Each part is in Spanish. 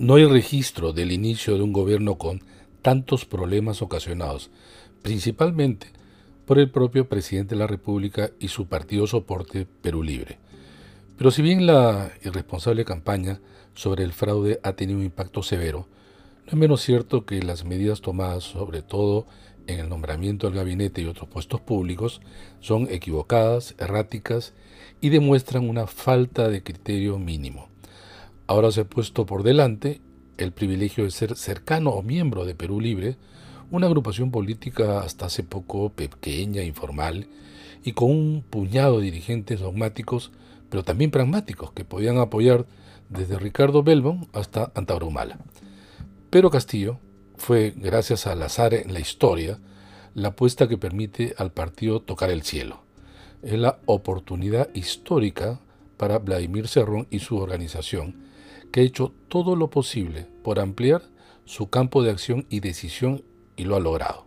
No hay registro del inicio de un gobierno con tantos problemas ocasionados, principalmente por el propio presidente de la República y su partido soporte Perú Libre. Pero si bien la irresponsable campaña sobre el fraude ha tenido un impacto severo, no es menos cierto que las medidas tomadas, sobre todo en el nombramiento del gabinete y otros puestos públicos, son equivocadas, erráticas y demuestran una falta de criterio mínimo. Ahora se ha puesto por delante el privilegio de ser cercano o miembro de Perú Libre, una agrupación política hasta hace poco pequeña, informal, y con un puñado de dirigentes dogmáticos, pero también pragmáticos, que podían apoyar desde Ricardo Belbon hasta Antaurumala. Pero Castillo fue, gracias al azar en la historia, la apuesta que permite al partido tocar el cielo. Es la oportunidad histórica para Vladimir Cerrón y su organización, que ha hecho todo lo posible por ampliar su campo de acción y decisión y lo ha logrado.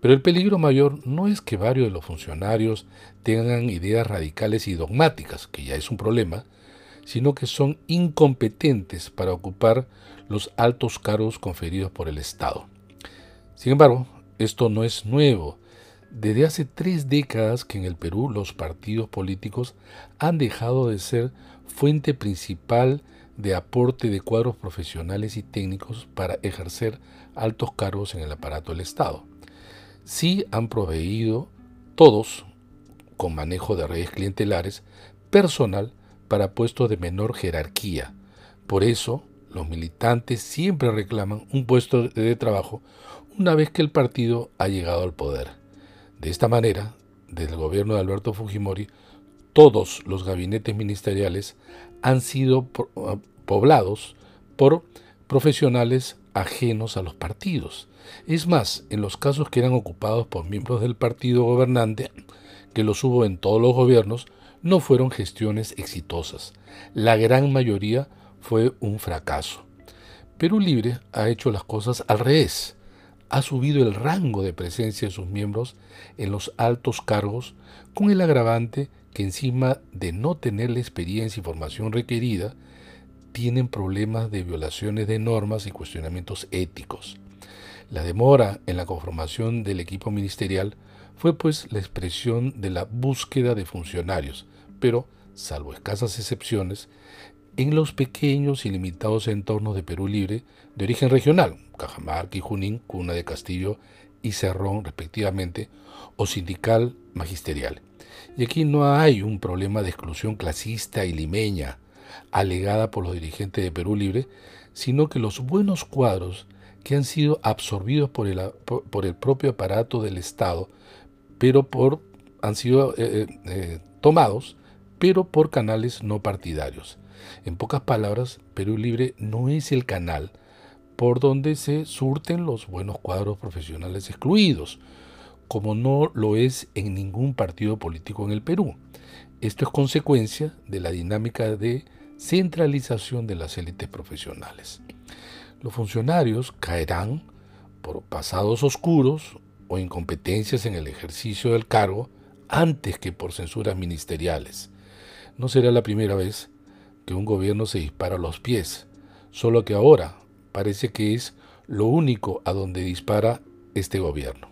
Pero el peligro mayor no es que varios de los funcionarios tengan ideas radicales y dogmáticas, que ya es un problema, sino que son incompetentes para ocupar los altos cargos conferidos por el Estado. Sin embargo, esto no es nuevo. Desde hace tres décadas que en el Perú los partidos políticos han dejado de ser fuente principal de aporte de cuadros profesionales y técnicos para ejercer altos cargos en el aparato del Estado. Sí han proveído todos, con manejo de redes clientelares, personal para puestos de menor jerarquía. Por eso, los militantes siempre reclaman un puesto de trabajo una vez que el partido ha llegado al poder. De esta manera, desde el gobierno de Alberto Fujimori, todos los gabinetes ministeriales han sido poblados por profesionales ajenos a los partidos. Es más, en los casos que eran ocupados por miembros del partido gobernante, que los hubo en todos los gobiernos, no fueron gestiones exitosas. La gran mayoría fue un fracaso. Perú Libre ha hecho las cosas al revés. Ha subido el rango de presencia de sus miembros en los altos cargos con el agravante que encima de no tener la experiencia y formación requerida, tienen problemas de violaciones de normas y cuestionamientos éticos. La demora en la conformación del equipo ministerial fue pues la expresión de la búsqueda de funcionarios, pero, salvo escasas excepciones, en los pequeños y limitados entornos de Perú Libre de origen regional, Cajamarca y Junín, Cuna de Castillo y Cerrón respectivamente, o sindical magisterial. Y aquí no hay un problema de exclusión clasista y limeña, alegada por los dirigentes de Perú Libre, sino que los buenos cuadros que han sido absorbidos por el, por el propio aparato del Estado, pero por, han sido eh, eh, eh, tomados, pero por canales no partidarios. En pocas palabras, Perú Libre no es el canal por donde se surten los buenos cuadros profesionales excluidos, como no lo es en ningún partido político en el Perú. Esto es consecuencia de la dinámica de centralización de las élites profesionales. Los funcionarios caerán por pasados oscuros o incompetencias en el ejercicio del cargo antes que por censuras ministeriales. No será la primera vez que un gobierno se dispara a los pies, solo que ahora parece que es lo único a donde dispara este gobierno.